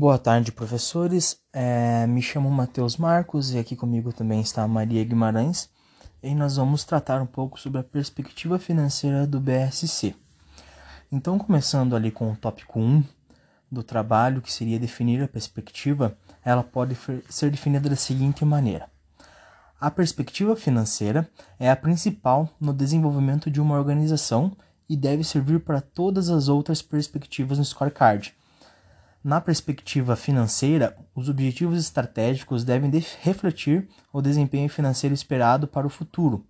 Boa tarde, professores. É, me chamo Matheus Marcos e aqui comigo também está a Maria Guimarães. E nós vamos tratar um pouco sobre a perspectiva financeira do BSC. Então, começando ali com o tópico 1 do trabalho, que seria definir a perspectiva, ela pode ser definida da seguinte maneira: A perspectiva financeira é a principal no desenvolvimento de uma organização e deve servir para todas as outras perspectivas no scorecard na perspectiva financeira, os objetivos estratégicos devem refletir o desempenho financeiro esperado para o futuro.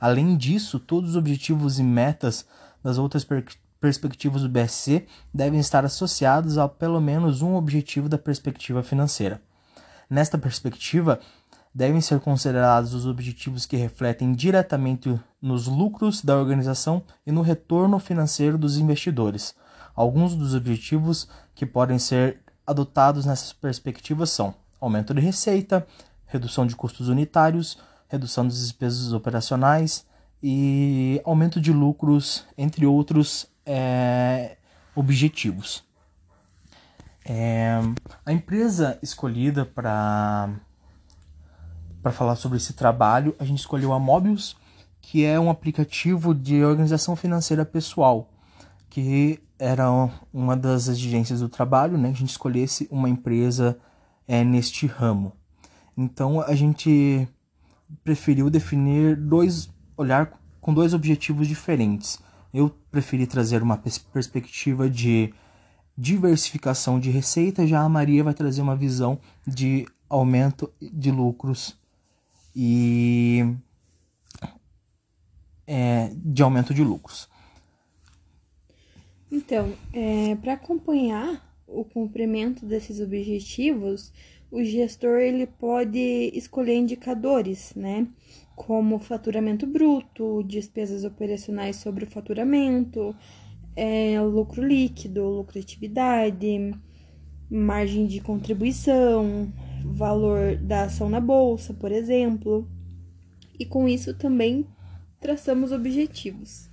Além disso, todos os objetivos e metas das outras per perspectivas do BSC devem estar associados a pelo menos um objetivo da perspectiva financeira. Nesta perspectiva, devem ser considerados os objetivos que refletem diretamente nos lucros da organização e no retorno financeiro dos investidores. Alguns dos objetivos que podem ser adotados nessas perspectivas são aumento de receita, redução de custos unitários, redução das despesas operacionais e aumento de lucros, entre outros é, objetivos. É, a empresa escolhida para para falar sobre esse trabalho, a gente escolheu a Mobius, que é um aplicativo de organização financeira pessoal, que era uma das exigências do trabalho, né? Que a gente escolhesse uma empresa é, neste ramo. Então a gente preferiu definir dois olhar com dois objetivos diferentes. Eu preferi trazer uma pers perspectiva de diversificação de receita, já a Maria vai trazer uma visão de aumento de lucros e é, de aumento de lucros. Então, é, para acompanhar o cumprimento desses objetivos, o gestor ele pode escolher indicadores, né? Como faturamento bruto, despesas operacionais sobre o faturamento, é, lucro líquido, lucratividade, margem de contribuição, valor da ação na bolsa, por exemplo. E com isso também traçamos objetivos.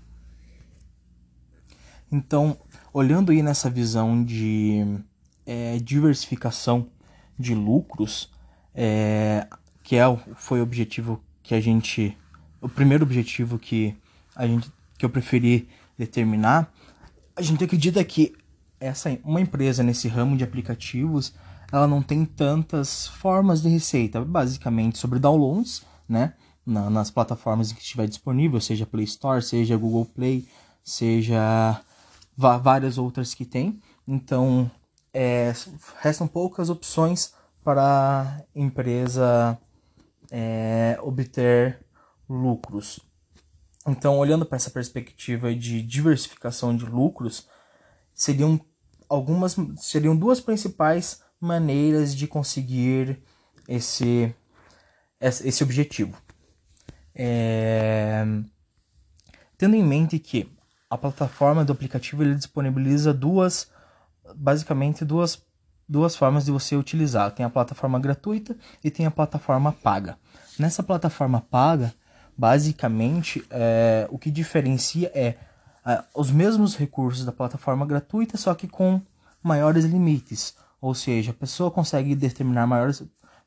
Então, olhando aí nessa visão de é, diversificação de lucros, é, que é, foi o objetivo que a gente. O primeiro objetivo que, a gente, que eu preferi determinar, a gente acredita que essa uma empresa nesse ramo de aplicativos ela não tem tantas formas de receita, basicamente sobre downloads, né? Na, nas plataformas em que estiver disponível, seja Play Store, seja Google Play, seja várias outras que tem. Então, é, restam poucas opções para a empresa é, obter lucros. Então, olhando para essa perspectiva de diversificação de lucros, seriam algumas seriam duas principais maneiras de conseguir esse esse objetivo. É, tendo em mente que a plataforma do aplicativo ele disponibiliza duas, basicamente duas, duas formas de você utilizar. Tem a plataforma gratuita e tem a plataforma paga. Nessa plataforma paga, basicamente, é, o que diferencia é, é os mesmos recursos da plataforma gratuita, só que com maiores limites. Ou seja, a pessoa consegue determinar maiores,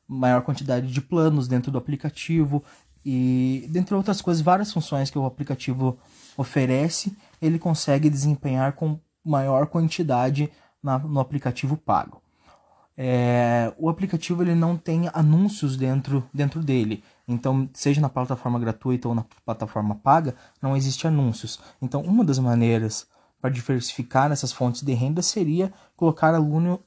maior quantidade de planos dentro do aplicativo e, dentre outras coisas, várias funções que o aplicativo oferece, ele consegue desempenhar com maior quantidade na, no aplicativo pago. É, o aplicativo ele não tem anúncios dentro, dentro dele. Então, seja na plataforma gratuita ou na plataforma paga, não existe anúncios. Então, uma das maneiras para diversificar essas fontes de renda seria colocar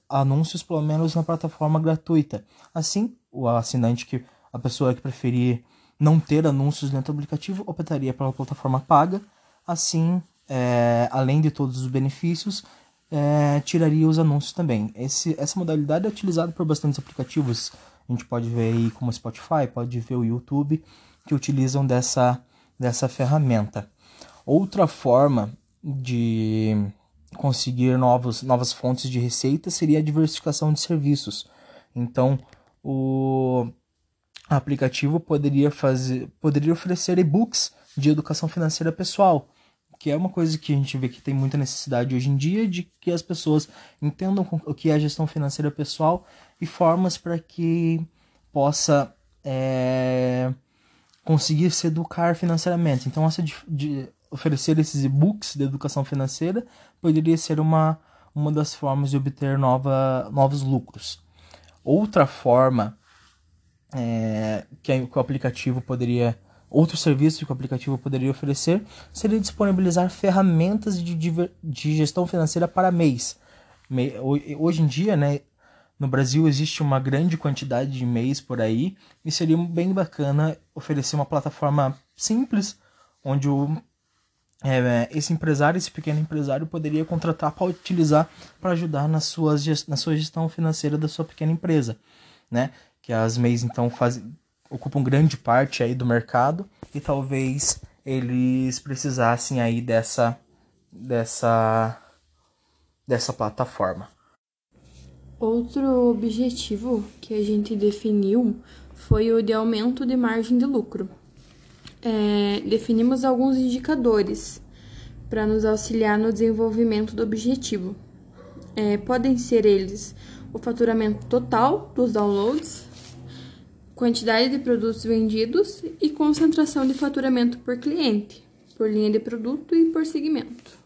anúncios pelo menos na plataforma gratuita. Assim, o assinante que a pessoa que preferir não ter anúncios dentro do aplicativo optaria pela plataforma paga Assim, é, além de todos os benefícios, é, tiraria os anúncios também. Esse, essa modalidade é utilizada por bastantes aplicativos. A gente pode ver aí como o Spotify, pode ver o YouTube, que utilizam dessa, dessa ferramenta. Outra forma de conseguir novos, novas fontes de receita seria a diversificação de serviços. Então, o aplicativo poderia fazer, poderia oferecer e-books de educação financeira pessoal que é uma coisa que a gente vê que tem muita necessidade hoje em dia de que as pessoas entendam o que é gestão financeira pessoal e formas para que possa é, conseguir se educar financeiramente. Então, essa de, de oferecer esses e-books de educação financeira poderia ser uma, uma das formas de obter nova, novos lucros. Outra forma é, que, que o aplicativo poderia Outro serviço que o aplicativo poderia oferecer seria disponibilizar ferramentas de, de gestão financeira para mês. Hoje em dia, né, no Brasil existe uma grande quantidade de e-mails por aí e seria bem bacana oferecer uma plataforma simples onde o, é, esse empresário, esse pequeno empresário poderia contratar para utilizar para ajudar na, suas, na sua gestão financeira da sua pequena empresa, né? Que as MEIs então fazem ocupam grande parte aí do mercado e talvez eles precisassem aí dessa dessa dessa plataforma. Outro objetivo que a gente definiu foi o de aumento de margem de lucro. É, definimos alguns indicadores para nos auxiliar no desenvolvimento do objetivo. É, podem ser eles o faturamento total dos downloads, quantidade de produtos vendidos e concentração de faturamento por cliente, por linha de produto e por segmento.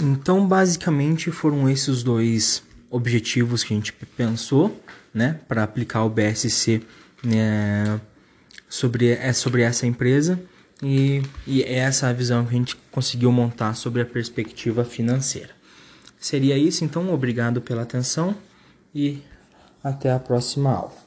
Então, basicamente, foram esses dois objetivos que a gente pensou, né, para aplicar o BSC né, sobre, é sobre essa empresa e, e é essa a visão que a gente conseguiu montar sobre a perspectiva financeira. Seria isso, então, obrigado pela atenção e até a próxima aula.